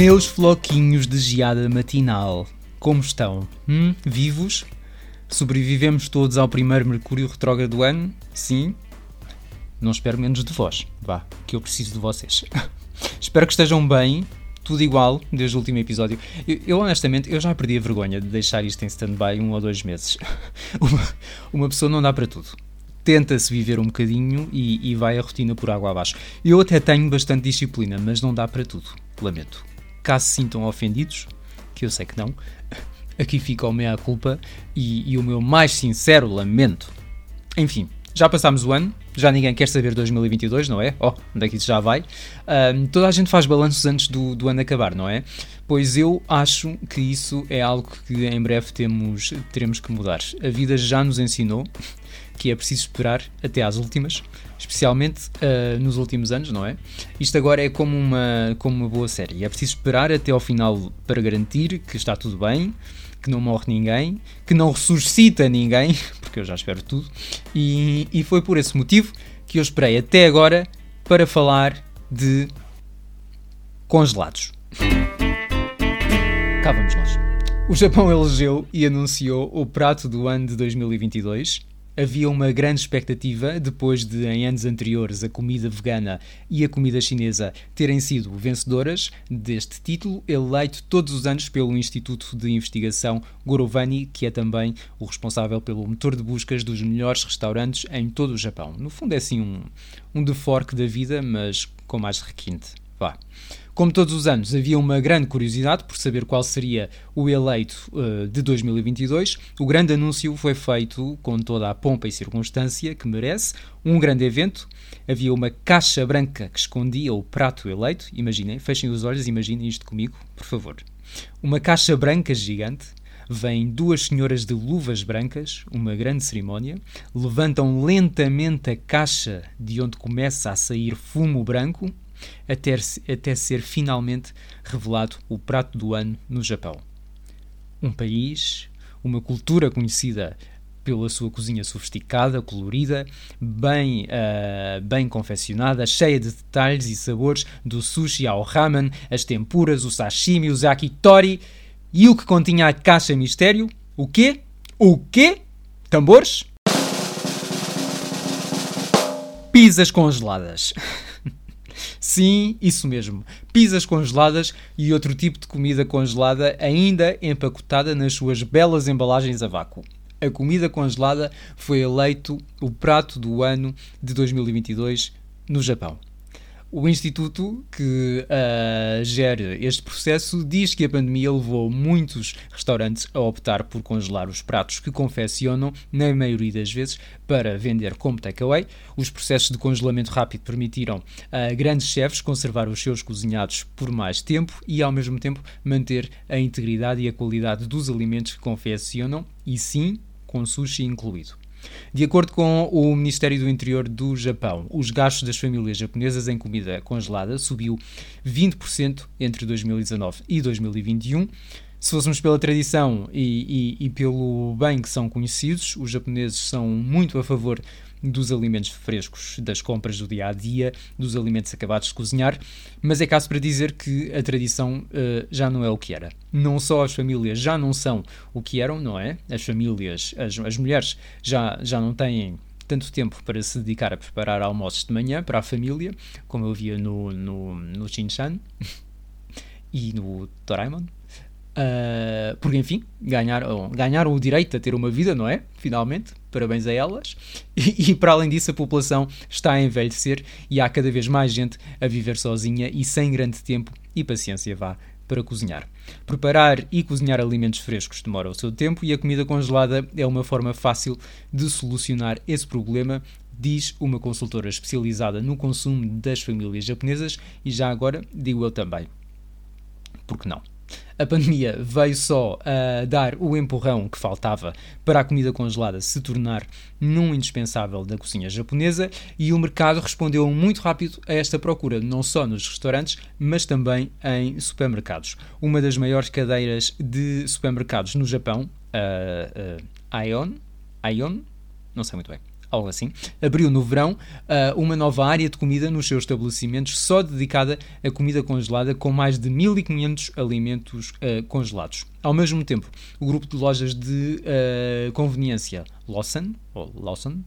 Meus floquinhos de geada matinal, como estão? Hum? Vivos? Sobrevivemos todos ao primeiro Mercúrio retrógrado do ano? Sim? Não espero menos de vós, vá, que eu preciso de vocês. espero que estejam bem, tudo igual desde o último episódio. Eu, eu, honestamente, eu já perdi a vergonha de deixar isto em stand-by um ou dois meses. uma, uma pessoa não dá para tudo tenta-se viver um bocadinho e, e, vai a rotina por água abaixo. Eu até tenho bastante disciplina, mas não dá para tudo. Lamento. Caso se sintam ofendidos, que eu sei que não, aqui fica o meia culpa e, e o meu mais sincero lamento. Enfim, já passámos o ano, já ninguém quer saber 2022, não é? Oh, onde é que isso já vai? Toda a gente faz balanços antes do, do ano acabar, não é? Pois eu acho que isso é algo que em breve temos, teremos que mudar. A vida já nos ensinou que é preciso esperar até às últimas, especialmente uh, nos últimos anos, não é? Isto agora é como uma, como uma boa série. É preciso esperar até ao final para garantir que está tudo bem, que não morre ninguém, que não ressuscita ninguém, porque eu já espero tudo. E, e foi por esse motivo que eu esperei até agora para falar de congelados. Cá vamos nós. O Japão elegeu e anunciou o prato do ano de 2022 havia uma grande expectativa depois de, em anos anteriores, a comida vegana e a comida chinesa terem sido vencedoras deste título, eleito todos os anos pelo Instituto de Investigação Gorovani, que é também o responsável pelo motor de buscas dos melhores restaurantes em todo o Japão. No fundo, é assim um, um deforque da vida, mas com mais requinte. Vá. Como todos os anos, havia uma grande curiosidade por saber qual seria o eleito uh, de 2022. O grande anúncio foi feito com toda a pompa e circunstância que merece. Um grande evento. Havia uma caixa branca que escondia o prato eleito. Imaginem, fechem os olhos, imaginem isto comigo, por favor. Uma caixa branca gigante vêm duas senhoras de luvas brancas, uma grande cerimónia, levantam lentamente a caixa de onde começa a sair fumo branco até, até ser finalmente revelado o prato do ano no Japão. Um país, uma cultura conhecida pela sua cozinha sofisticada, colorida, bem, uh, bem confeccionada, cheia de detalhes e sabores, do sushi ao ramen, as tempuras, o sashimi, o yakitori e o que continha a caixa mistério. O quê? O quê? Tambores? Pizzas congeladas. Sim, isso mesmo. Pizzas congeladas e outro tipo de comida congelada ainda empacotada nas suas belas embalagens a vácuo. A comida congelada foi eleito o prato do ano de 2022 no Japão. O instituto que uh, gera este processo diz que a pandemia levou muitos restaurantes a optar por congelar os pratos que confeccionam, na maioria das vezes, para vender como takeaway. Os processos de congelamento rápido permitiram a grandes chefes conservar os seus cozinhados por mais tempo e, ao mesmo tempo, manter a integridade e a qualidade dos alimentos que confeccionam, e sim, com sushi incluído. De acordo com o Ministério do Interior do Japão, os gastos das famílias japonesas em comida congelada subiu 20% entre 2019 e 2021. Se fôssemos pela tradição e, e, e, pelo bem que são conhecidos, os japoneses são muito a favor dos alimentos frescos, das compras do dia a dia, dos alimentos acabados de cozinhar, mas é caso para dizer que a tradição uh, já não é o que era. Não só as famílias já não são o que eram, não é? As famílias, as, as mulheres já, já não têm tanto tempo para se dedicar a preparar almoços de manhã para a família, como eu via no, no, no Shin-Chan e no Doraemon. Uh, porque, enfim, ganharam, ganharam o direito a ter uma vida, não é? Finalmente, parabéns a elas. E, e, para além disso, a população está a envelhecer e há cada vez mais gente a viver sozinha e sem grande tempo e paciência vá para cozinhar. Preparar e cozinhar alimentos frescos demora o seu tempo e a comida congelada é uma forma fácil de solucionar esse problema, diz uma consultora especializada no consumo das famílias japonesas e já agora digo eu também. Por que não? A pandemia veio só a dar o empurrão que faltava para a comida congelada se tornar num indispensável da cozinha japonesa e o mercado respondeu muito rápido a esta procura, não só nos restaurantes, mas também em supermercados. Uma das maiores cadeiras de supermercados no Japão, a uh, Ion, Ion, não sei muito bem, algo assim, abriu no verão uh, uma nova área de comida nos seus estabelecimentos só dedicada a comida congelada com mais de 1500 alimentos uh, congelados. Ao mesmo tempo, o grupo de lojas de uh, conveniência Lawson, ou Lawson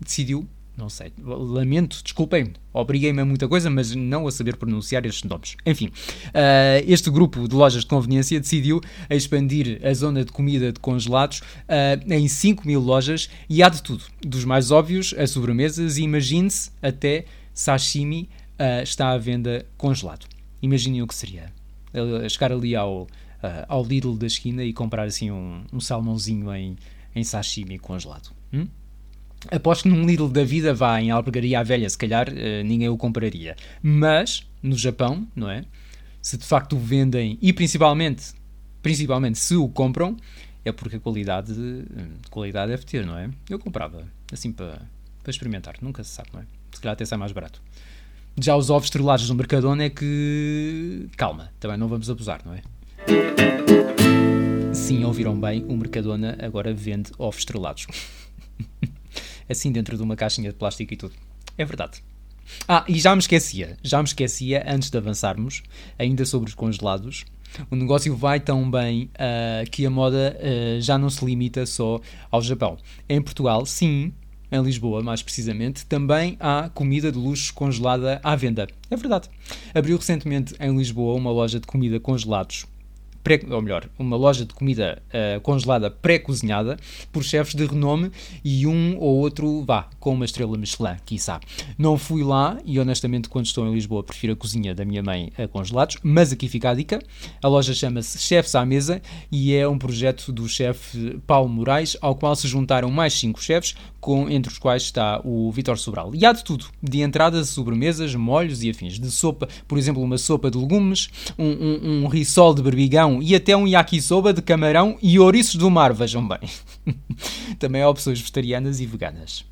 decidiu não sei, lamento, desculpem, obriguei-me a muita coisa, mas não a saber pronunciar estes nomes. Enfim, uh, este grupo de lojas de conveniência decidiu expandir a zona de comida de congelados uh, em 5 mil lojas e há de tudo, dos mais óbvios a sobremesas e imagine-se até sashimi uh, está à venda congelado. Imaginem o que seria. chegar ali ao, ao Lidl da esquina e comprar assim um, um salmãozinho em, em sashimi congelado. Hum? Aposto que num Lidl da vida vá em Albergaria à Velha, se calhar uh, ninguém o compraria. Mas, no Japão, não é? Se de facto o vendem e principalmente, principalmente se o compram, é porque a qualidade, qualidade deve ter, não é? Eu comprava, assim para, para experimentar, nunca se sabe, não é? Se calhar até sai mais barato. Já os ovos estrelados no Mercadona é que. Calma, também não vamos abusar, não é? Sim, ouviram bem, o Mercadona agora vende ovos estrelados. assim dentro de uma caixinha de plástico e tudo. É verdade. Ah, e já me esquecia, já me esquecia, antes de avançarmos, ainda sobre os congelados, o negócio vai tão bem uh, que a moda uh, já não se limita só ao Japão. Em Portugal, sim, em Lisboa, mais precisamente, também há comida de luxo congelada à venda. É verdade. Abriu recentemente em Lisboa uma loja de comida congelados pré, ou melhor, uma loja de comida uh, congelada pré-cozinhada por chefes de renome e um ou outro, vá, com uma estrela Michelin, quiçá. Não fui lá e honestamente quando estou em Lisboa prefiro a cozinha da minha mãe a congelados, mas aqui fica a dica. A loja chama-se Chefes à Mesa e é um projeto do chefe Paulo Moraes, ao qual se juntaram mais cinco chefes, com, entre os quais está o Vitor Sobral. E há de tudo, de entradas, sobremesas, molhos e afins. De sopa, por exemplo, uma sopa de legumes, um, um, um risol de berbigão e até um yakisoba de camarão e ouriços do mar, vejam bem. Também há opções vegetarianas e veganas.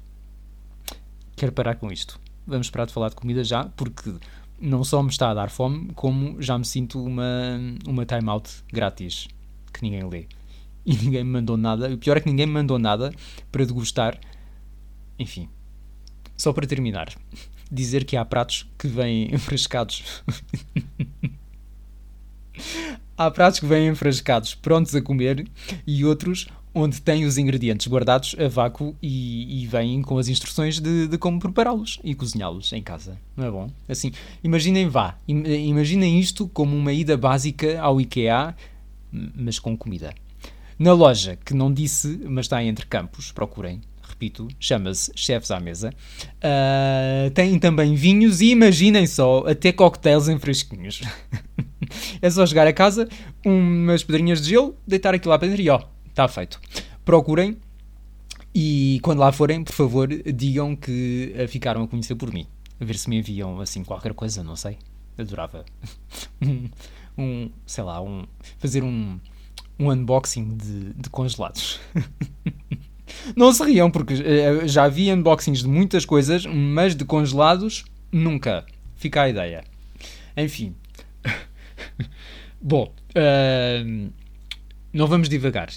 Quero parar com isto. Vamos parar de falar de comida já, porque não só me está a dar fome, como já me sinto uma, uma time-out grátis, que ninguém lê. E ninguém me mandou nada. O pior é que ninguém me mandou nada para degustar. Enfim. Só para terminar, dizer que há pratos que vêm enfrescados. Há pratos que vêm enfrascados, prontos a comer, e outros onde têm os ingredientes guardados a vácuo e, e vêm com as instruções de, de como prepará-los e cozinhá-los em casa. Não é bom? Assim, imaginem, vá, imaginem isto como uma ida básica ao IKEA, mas com comida. Na loja, que não disse, mas está entre campos, procurem, repito, chama-se Chefes à Mesa. Uh, tem também vinhos e imaginem só, até coquetéis em fresquinhos. é só chegar a casa, umas pedrinhas de gelo, deitar aquilo lá para dentro e ó, está feito. Procurem e quando lá forem, por favor, digam que ficaram a conhecer por mim. A ver se me enviam assim qualquer coisa, não sei. Adorava. um, um sei lá, um, fazer um, um unboxing de, de congelados. não se riam, porque uh, já vi unboxings de muitas coisas, mas de congelados, nunca. Fica a ideia. Enfim, Bom, uh, não vamos divagar,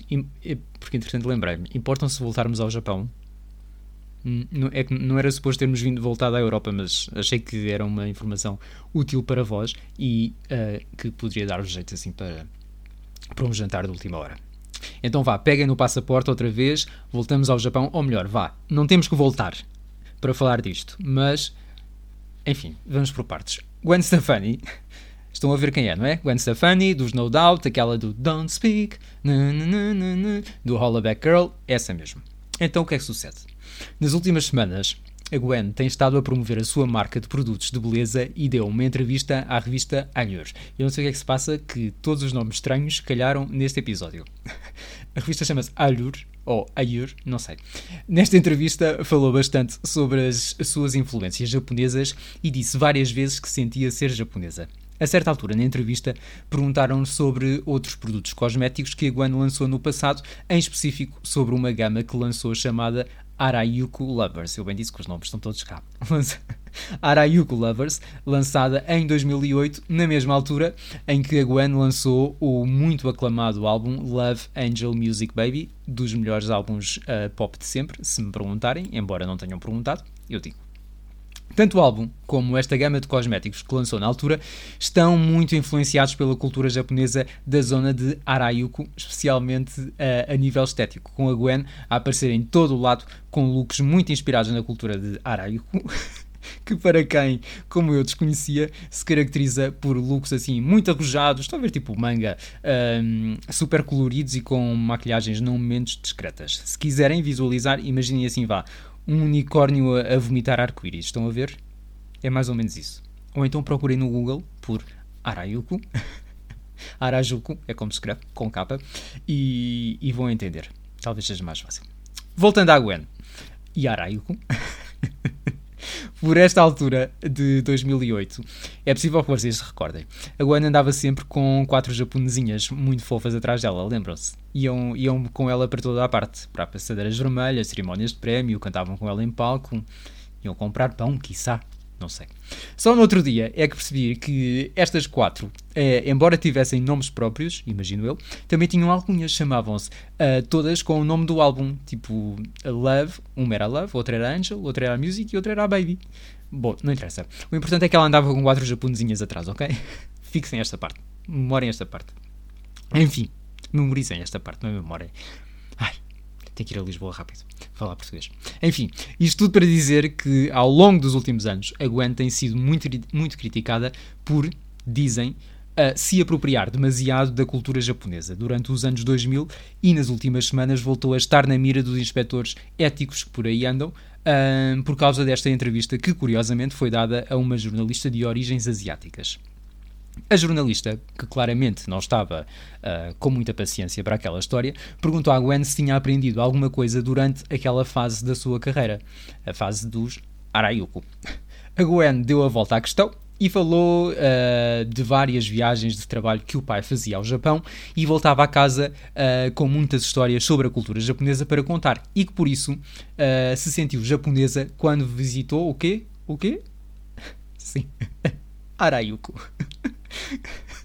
porque entretanto lembrei-me, importam-se voltarmos ao Japão? Hum, é que não era suposto termos vindo voltado à Europa, mas achei que era uma informação útil para vós e uh, que poderia dar-vos jeito assim para, para um jantar de última hora. Então vá, peguem no passaporte outra vez, voltamos ao Japão, ou melhor, vá, não temos que voltar para falar disto, mas enfim, vamos por partes. Gwen Stefani Estão a ver quem é, não é? Gwen Stefani, dos No Doubt, aquela do Don't Speak, do Hollaback Girl, essa mesmo. Então o que é que sucede? Nas últimas semanas, a Gwen tem estado a promover a sua marca de produtos de beleza e deu uma entrevista à revista Allure. Eu não sei o que é que se passa, que todos os nomes estranhos calharam neste episódio. A revista chama-se Allure, ou Allure, não sei. Nesta entrevista falou bastante sobre as suas influências japonesas e disse várias vezes que sentia ser japonesa. A certa altura, na entrevista, perguntaram sobre outros produtos cosméticos que a Gwen lançou no passado, em específico sobre uma gama que lançou chamada Arayuku Lovers. Eu bem disse que os nomes estão todos cá. Arayuku Lovers, lançada em 2008, na mesma altura em que a Gwen lançou o muito aclamado álbum Love Angel Music Baby, dos melhores álbuns uh, pop de sempre, se me perguntarem, embora não tenham perguntado, eu digo. Tanto o álbum como esta gama de cosméticos que lançou na altura estão muito influenciados pela cultura japonesa da zona de Arayuku, especialmente uh, a nível estético, com a Gwen a aparecer em todo o lado com looks muito inspirados na cultura de Arayuku. que para quem, como eu, desconhecia, se caracteriza por looks assim muito arrojados, ver tipo manga, um, super coloridos e com maquilhagens não menos discretas. Se quiserem visualizar, imaginem assim vá, um unicórnio a, vomitar arco-íris, estão a ver? É mais ou menos isso. Ou então procurem no Google por Arayuku, Arajuku, é como se escreve, com capa, e, e vão entender. Talvez seja mais fácil. Voltando à Gwen e Arayuku. por esta altura de 2008, é possível que vocês se recordem. A Gwen andava sempre com quatro japonesinhas muito fofas atrás dela, lembram-se? Iam, iam com ela para toda a parte, para passadeiras vermelhas, cerimónias de prémio, cantavam com ela em palco, iam comprar pão, quiçá não sei. Só no outro dia é que percebi que estas quatro, eh, embora tivessem nomes próprios, imagino eu, também tinham alcunhas, chamavam-se uh, todas com o nome do álbum, tipo Love, uma era Love, outra era Angel, outra era Music e outra era Baby. Bom, não interessa. O importante é que ela andava com quatro japonesinhas atrás, ok? Fixem esta parte. Memorem esta parte. Enfim, memorizem esta parte, não memória. Ai, tenho que ir a Lisboa rápido falar português. Enfim, isto tudo para dizer que ao longo dos últimos anos a Gwen tem sido muito, muito criticada por, dizem, uh, se apropriar demasiado da cultura japonesa durante os anos 2000 e nas últimas semanas voltou a estar na mira dos inspectores éticos que por aí andam uh, por causa desta entrevista que curiosamente foi dada a uma jornalista de origens asiáticas. A jornalista, que claramente não estava uh, com muita paciência para aquela história, perguntou à Gwen se tinha aprendido alguma coisa durante aquela fase da sua carreira, a fase dos Arayuku. A Gwen deu a volta à questão e falou uh, de várias viagens de trabalho que o pai fazia ao Japão e voltava a casa uh, com muitas histórias sobre a cultura japonesa para contar e que por isso se sentiu japonesa quando visitou o quê? O quê? Sim. Arayuku.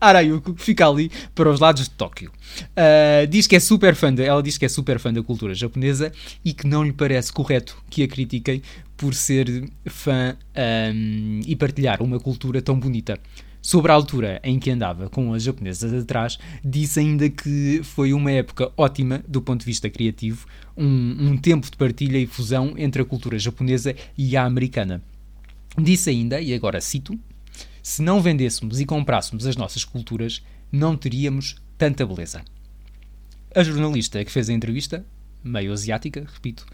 Arayuko fica ali para os lados de Tóquio. Uh, diz que é super fã de, ela diz que é super fã da cultura japonesa e que não lhe parece correto que a critiquem por ser fã um, e partilhar uma cultura tão bonita. Sobre a altura em que andava com as japonesas atrás, disse ainda que foi uma época ótima do ponto de vista criativo, um, um tempo de partilha e fusão entre a cultura japonesa e a americana. Disse ainda, e agora cito: se não vendêssemos e comprássemos as nossas culturas, não teríamos tanta beleza. A jornalista que fez a entrevista, meio asiática, repito,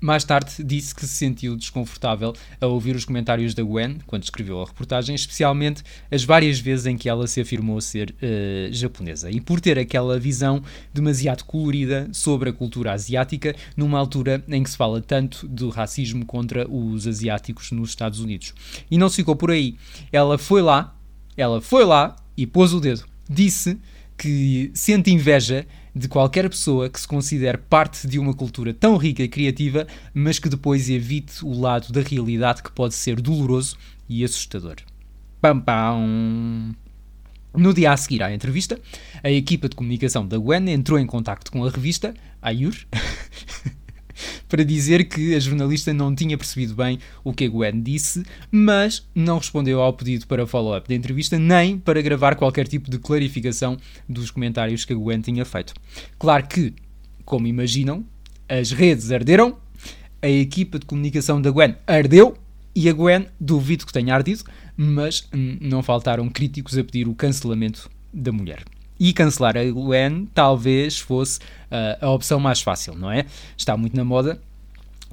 mais tarde disse que se sentiu desconfortável a ouvir os comentários da Gwen quando escreveu a reportagem, especialmente as várias vezes em que ela se afirmou ser uh, japonesa e por ter aquela visão demasiado colorida sobre a cultura asiática numa altura em que se fala tanto do racismo contra os asiáticos nos Estados Unidos. E não se ficou por aí. Ela foi lá, ela foi lá e pôs o dedo. Disse que sente inveja de qualquer pessoa que se considere parte de uma cultura tão rica e criativa, mas que depois evite o lado da realidade que pode ser doloroso e assustador. Pam pam! No dia a seguir à entrevista, a equipa de comunicação da Gwen entrou em contato com a revista, Ayur, para dizer que a jornalista não tinha percebido bem o que a Gwen disse, mas não respondeu ao pedido para follow-up da entrevista, nem para gravar qualquer tipo de clarificação dos comentários que a Gwen tinha feito. Claro que, como imaginam, as redes arderam, a equipa de comunicação da Gwen ardeu e a Gwen duvido que tenha ardido, mas não faltaram críticos a pedir o cancelamento da mulher. E cancelar a Gwen talvez fosse uh, a opção mais fácil, não é? Está muito na moda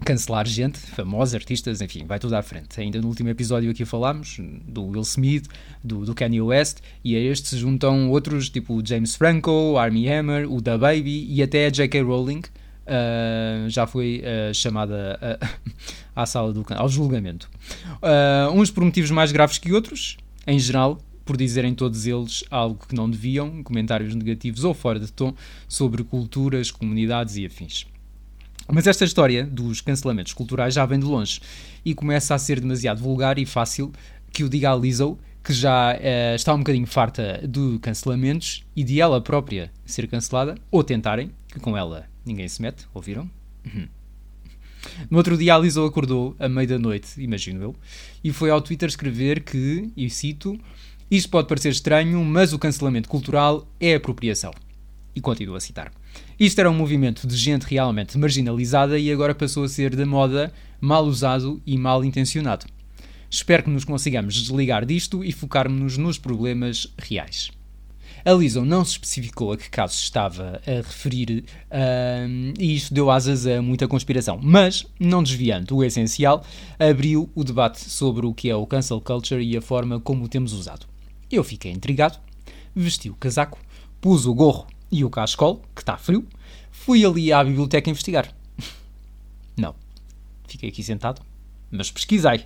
cancelar gente, famosos, artistas, enfim, vai tudo à frente. Ainda no último episódio aqui falámos do Will Smith, do, do Kanye West, e a este se juntam outros, tipo o James Franco, Armie Hammer, o Da Baby e até a J.K. Rowling, uh, já foi uh, chamada uh, à sala do ao julgamento. uns por motivos mais graves que outros, em geral, por dizerem todos eles algo que não deviam, comentários negativos ou fora de tom sobre culturas, comunidades e afins. Mas esta história dos cancelamentos culturais já vem de longe e começa a ser demasiado vulgar e fácil que o diga a Lizzo, que já uh, está um bocadinho farta de cancelamentos e de ela própria ser cancelada, ou tentarem, que com ela ninguém se mete, ouviram? Uhum. No outro dia, a Lizzo acordou à meia da noite, imagino eu, e foi ao Twitter escrever que, e cito, isto pode parecer estranho, mas o cancelamento cultural é apropriação. E continuo a citar. Isto era um movimento de gente realmente marginalizada e agora passou a ser da moda, mal usado e mal intencionado. Espero que nos consigamos desligar disto e focarmos nos problemas reais. A Lizzo não se especificou a que casos estava a referir uh, e isto deu asas a muita conspiração, mas, não desviando o essencial, abriu o debate sobre o que é o cancel culture e a forma como o temos usado. Eu fiquei intrigado, vesti o casaco, pus o gorro e o cascol, que está frio, fui ali à biblioteca investigar. Não. Fiquei aqui sentado, mas pesquisei.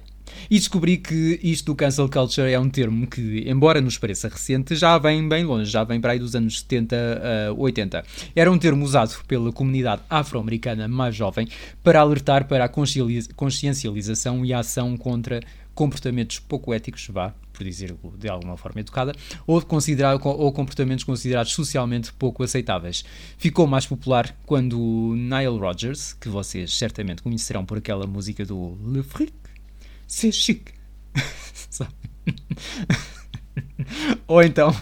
E descobri que isto do cancel culture é um termo que, embora nos pareça recente, já vem bem longe, já vem para aí dos anos 70 a uh, 80. Era um termo usado pela comunidade afro-americana mais jovem para alertar para a consciencialização e a ação contra comportamentos pouco éticos, vá, por dizer de alguma forma educada, ou, considerar, ou comportamentos considerados socialmente pouco aceitáveis. Ficou mais popular quando Nile Rodgers, que vocês certamente conhecerão por aquela música do Le Fric, c'est chic, ou então,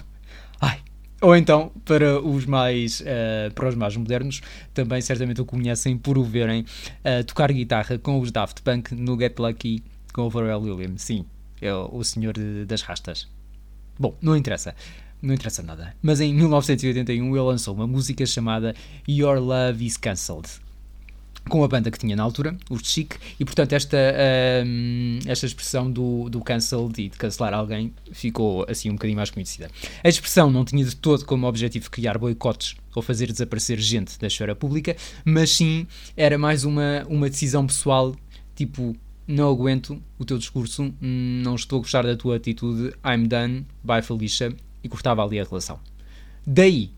ai, ou então, para os mais, uh, para os mais modernos, também certamente o conhecem por o verem uh, tocar guitarra com os Daft Punk no Get Lucky com o Pharrell Williams, sim, é o senhor das rastas. Bom, não interessa, não interessa nada. Mas em 1981 ele lançou uma música chamada Your Love Is Cancelled, com a banda que tinha na altura, os Chic, e portanto esta, uh, esta expressão do, do cancelled e de cancelar alguém ficou assim um bocadinho mais conhecida. A expressão não tinha de todo como objetivo criar boicotes ou fazer desaparecer gente da esfera pública, mas sim era mais uma, uma decisão pessoal, tipo, não aguento o teu discurso, não estou a gostar da tua atitude, I'm done, bye Felicia, e cortava ali a relação. Daí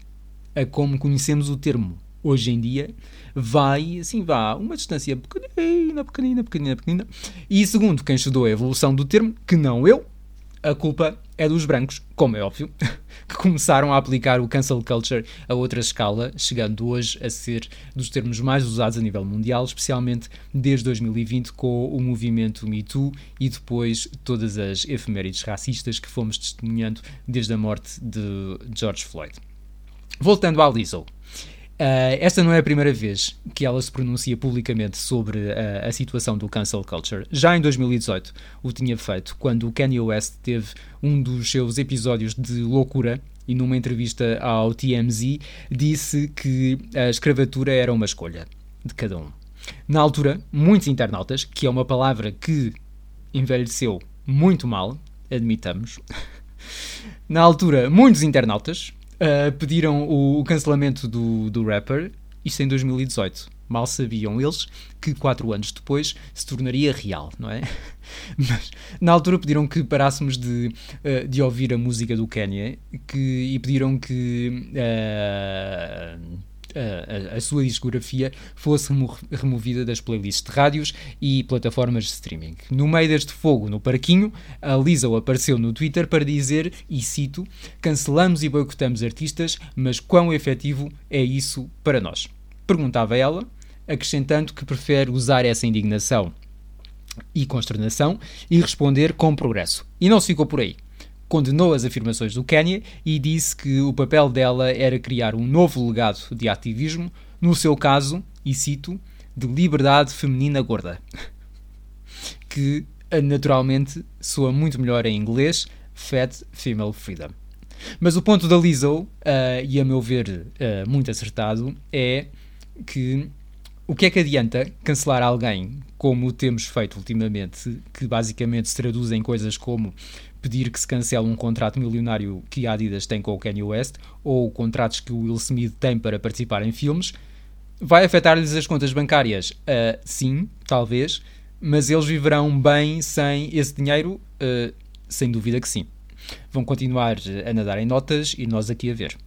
a como conhecemos o termo hoje em dia, vai, assim, vá, uma distância pequenina, pequenina, pequenina, pequenina. E segundo quem estudou a evolução do termo, que não eu, a culpa é dos brancos, como é óbvio, que começaram a aplicar o cancel culture a outra escala, chegando hoje a ser dos termos mais usados a nível mundial, especialmente desde 2020 com o movimento Me Too e depois todas as efemérides racistas que fomos testemunhando desde a morte de George Floyd. Voltando à Lizzo. Uh, esta não é a primeira vez que ela se pronuncia publicamente sobre uh, a situação do cancel culture. Já em 2018 o tinha feito, quando o Kanye West teve um dos seus episódios de loucura e numa entrevista ao TMZ disse que a escravatura era uma escolha de cada um. Na altura, muitos internautas, que é uma palavra que envelheceu muito mal, admitamos, na altura, muitos internautas uh, pediram o, o, cancelamento do, do rapper, isto em 2018. Mal sabiam eles que quatro anos depois se tornaria real, não é? Mas na altura pediram que parássemos de, uh, de ouvir a música do Kanye que, e pediram que uh, a, a, sua discografia fosse remo removida das playlists de rádios e plataformas de streaming. No meio deste fogo no parquinho, a Lizzo apareceu no Twitter para dizer, e cito, cancelamos e boicotamos artistas, mas quão efetivo é isso para nós? Perguntava ela, acrescentando que prefere usar essa indignação e consternação e responder com progresso. E não se ficou por aí condenou as afirmações do Kanye e disse que o papel dela era criar um novo legado de ativismo, no seu caso, e cito, de liberdade feminina gorda. que naturalmente soa muito melhor em inglês, Fat Female Freedom. Mas o ponto da Lizzo, uh, e a meu ver uh, muito acertado, é que o que é que adianta cancelar alguém como temos feito ultimamente, que basicamente se traduz em coisas como pedir que se cancele um contrato milionário que a Adidas tem com o Kanye West ou contratos que o Will Smith tem para participar em filmes, vai afetar-lhes as contas bancárias? Uh, sim, talvez, mas eles viverão bem sem esse dinheiro? Uh, sem dúvida que sim. Vão continuar a nadar em notas e nós aqui a ver.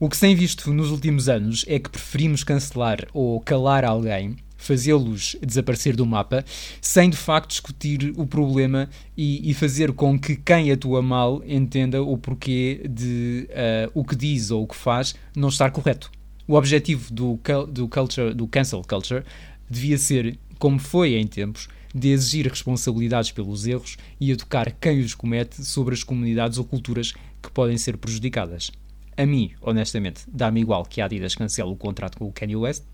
O que se tem visto nos últimos anos é que preferimos cancelar ou calar alguém fazê-los desaparecer do mapa, sem de facto discutir o problema e, e, fazer com que quem atua mal entenda o porquê de uh, o que diz ou o que faz não estar correto. O objetivo do, do, culture, do cancel culture devia ser, como foi em tempos, de exigir responsabilidades pelos erros e educar quem os comete sobre as comunidades ou culturas que podem ser prejudicadas. A mim, honestamente, dá-me igual que a Adidas cancele o contrato com o Kanye West.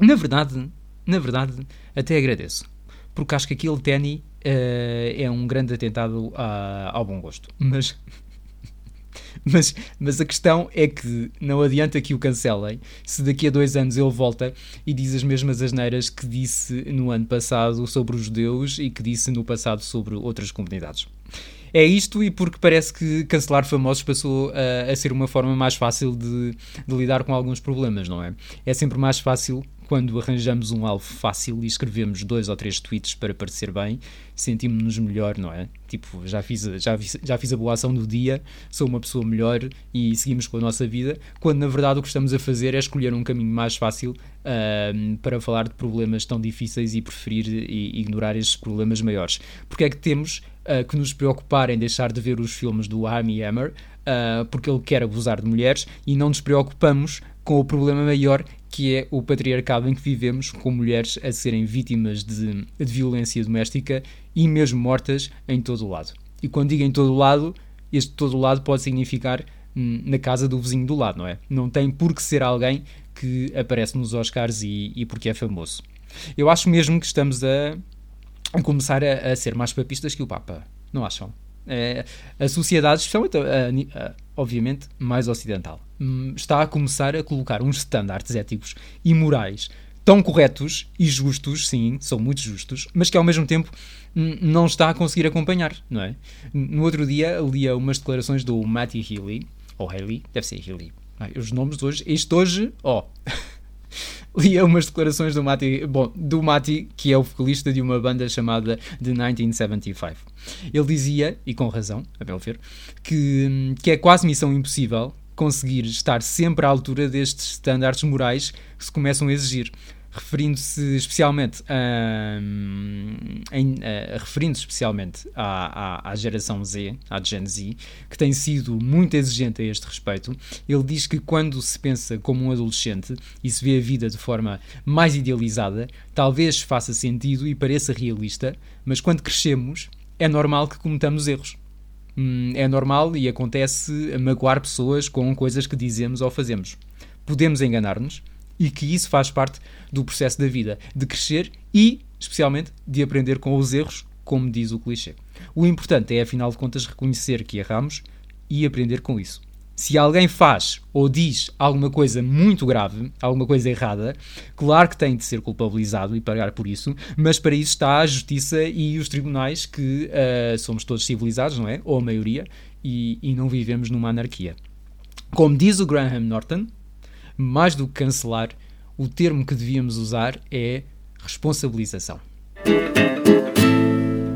Na verdade, na verdade, até agradeço. Porque acho que aquele Tenny uh, é um grande atentado a, ao bom gosto. Mas mas, mas a questão é que não adianta que o cancelem se daqui a dois anos ele volta e diz as mesmas asneiras que disse no ano passado sobre os judeus e que disse no passado sobre outras comunidades. É isto e porque parece que cancelar famosos passou a, a ser uma forma mais fácil de, de lidar com alguns problemas, não é? É sempre mais fácil quando arranjamos um alvo fácil e escrevemos dois ou três tweets para parecer bem, sentimos-nos melhor, não é? Tipo, já fiz, já, fiz, já fiz a boa ação do dia, sou uma pessoa melhor e seguimos com a nossa vida, quando na verdade o que estamos a fazer é escolher um caminho mais fácil para falar de problemas tão difíceis e preferir e ignorar estes problemas maiores. Porque é que temos uh, que nos preocupar em deixar de ver os filmes do Amy Hammer, uh, porque ele quer abusar de mulheres, e não nos preocupamos com o problema maior que é o patriarcado em que vivemos, com mulheres a serem vítimas de, de violência doméstica e mesmo mortas em todo o lado. E quando digo em todo o lado, este todo o lado pode significar hum, na casa do vizinho do lado, não é? Não tem por que ser alguém que aparece nos Oscars e, e porque é famoso. Eu acho mesmo que estamos a, a começar a, a, ser mais papistas que o Papa, não acham? É, a sociedade, especialmente, a, a, obviamente, mais ocidental, está a começar a colocar uns estándares éticos e morais tão corretos e justos, sim, são muito justos, mas que ao mesmo tempo hum, não está a conseguir acompanhar, não é? No outro dia lia umas declarações do Matty Healy, ou Haley, deve ser Healy. os nomes hoje, este hoje, ó. Oh. lia umas declarações do Mati, bom, do Mati, que é o vocalista de uma banda chamada The 1975. Ele dizia, e com razão, a meu ver, que, que é quase missão impossível conseguir estar sempre à altura destes estándares morais que se começam a exigir referindo-se especialmente, a, a, referindo especialmente à, à, à, geração Z, à Gen Z, que tem sido muito exigente a este respeito. Ele diz que quando se pensa como um adolescente e se vê a vida de forma mais idealizada, talvez faça sentido e pareça realista, mas quando crescemos, é normal que cometamos erros. Hum, é normal e acontece magoar pessoas com coisas que dizemos ou fazemos. Podemos enganar-nos, e que isso faz parte do processo da vida, de crescer e, especialmente, de aprender com os erros, como diz o clichê. O importante é, afinal de contas, reconhecer que erramos e aprender com isso. Se alguém faz ou diz alguma coisa muito grave, alguma coisa errada, claro que tem de ser culpabilizado e pagar por isso, mas para isso está a justiça e os tribunais, que uh, somos todos civilizados, não é? Ou a maioria, e, e não vivemos numa anarquia. Como diz o Graham Norton, mais do que cancelar, o termo que devíamos usar é responsabilização.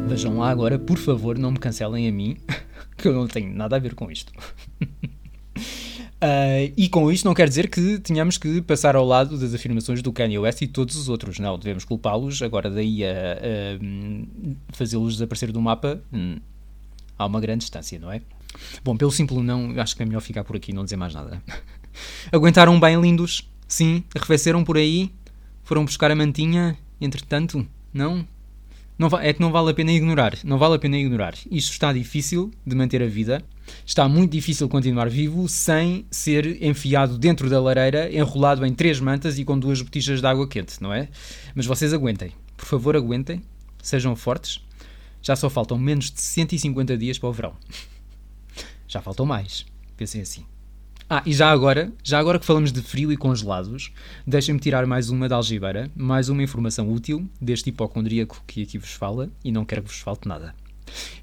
Vejam lá agora, por favor, não me cancelem a mim, que eu não tenho nada a ver com isto. Uh, e com isto não quer dizer que tenhamos que passar ao lado das afirmações do Kanye West e todos os outros. Não, devemos culpá-los. Agora, daí a, a fazê-los desaparecer do mapa, hum, há uma grande distância, não é? Bom, pelo simples não, acho que é melhor ficar por aqui e não dizer mais nada. Aguentaram bem lindos, sim, arrefeceram por aí, foram buscar a mantinha, entretanto, não? Não é que não vale a pena ignorar, não vale a pena ignorar. Isto está difícil de manter a vida, está muito difícil continuar vivo sem ser enfiado dentro da lareira, enrolado em três mantas e com duas botijas de água quente, não é? Mas vocês aguentem, por favor aguentem, sejam fortes. Já só faltam menos de 150 dias para o verão. Já faltam mais, pensem assim. Ah, e já agora, já agora que falamos de frio e congelados, deixem-me tirar mais uma da algibeira, mais uma informação útil deste hipocondríaco que aqui vos fala e não quero que vos falte nada.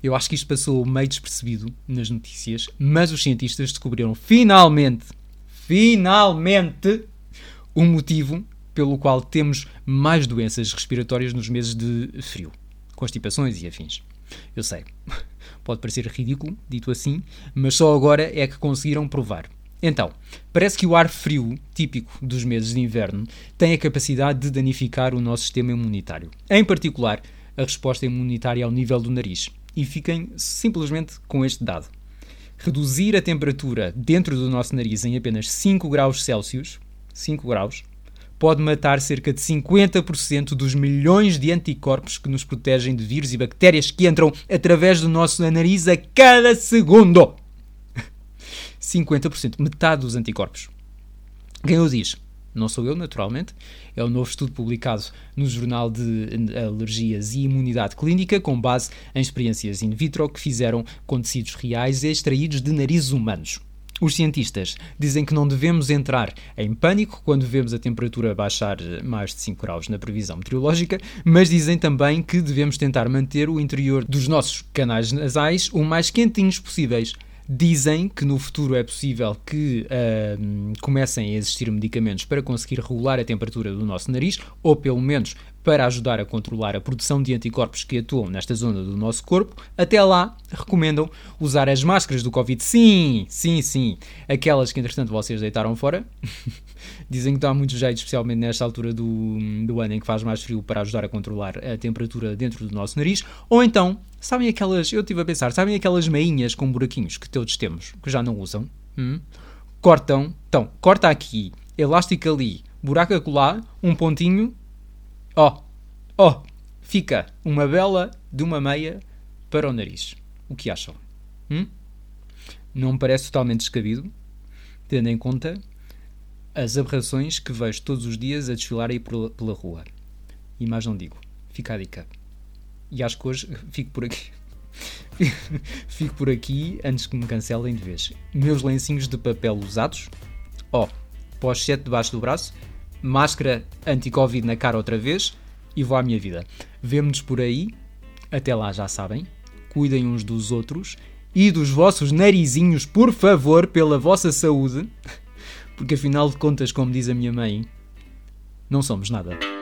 Eu acho que isto passou meio despercebido nas notícias, mas os cientistas descobriram finalmente, finalmente, o um motivo pelo qual temos mais doenças respiratórias nos meses de frio, constipações e afins. Eu sei, pode parecer ridículo, dito assim, mas só agora é que conseguiram provar Então, parece que o ar frio, típico dos meses de inverno, tem a capacidade de danificar o nosso sistema imunitário. Em particular, a resposta imunitária ao nível do nariz. E fiquem simplesmente com este dado. Reduzir a temperatura dentro do nosso nariz em apenas 5 graus Celsius, 5 graus, pode matar cerca de 50% dos milhões de anticorpos que nos protegem de vírus e bactérias que entram através do nosso nariz a cada segundo. 50%, metade dos anticorpos. Quem o diz? Não sou eu, naturalmente. É um novo estudo publicado no Jornal de Alergias e Imunidade Clínica, com base em experiências in vitro que fizeram com tecidos reais extraídos de narizes humanos. Os cientistas dizem que não devemos entrar em pânico quando vemos a temperatura baixar mais de 5 graus na previsão meteorológica, mas dizem também que devemos tentar manter o interior dos nossos canais nasais o mais quentinhos possíveis. Dizem que no futuro é possível que uh, comecem a existir medicamentos para conseguir regular a temperatura do nosso nariz, ou pelo menos para ajudar a controlar a produção de anticorpos que atuam nesta zona do nosso corpo. Até lá, recomendam usar as máscaras do Covid. Sim, sim, sim. Aquelas que entretanto vocês deitaram fora. Dizem que dá muito jeito, especialmente nesta altura do, do ano em que faz mais frio, para ajudar a controlar a temperatura dentro do nosso nariz. Ou então, sabem aquelas, eu estive a pensar, sabem aquelas meinhas com buraquinhos que todos temos, que já não usam? Hum? Cortam, então, corta aqui, elástico ali, buraco acolá, um pontinho Ó, oh, ó, oh, fica uma bela de uma meia para o nariz. O que acham? Hum? Não me parece totalmente descabido, tendo em conta as aberrações que vejo todos os dias a desfilar aí pela rua. E mais não digo. Fica a dica. E acho que hoje fico por aqui. fico por aqui antes que me cancelem de vez. Meus lencinhos de papel usados. Ó, oh, pós-7 debaixo do braço máscara anti-Covid na cara outra vez e vou à minha vida. Vemo-nos por aí. Até lá, já sabem. Cuidem uns dos outros e dos vossos narizinhos, por favor, pela vossa saúde. Porque afinal de contas, como diz a minha mãe, não somos nada.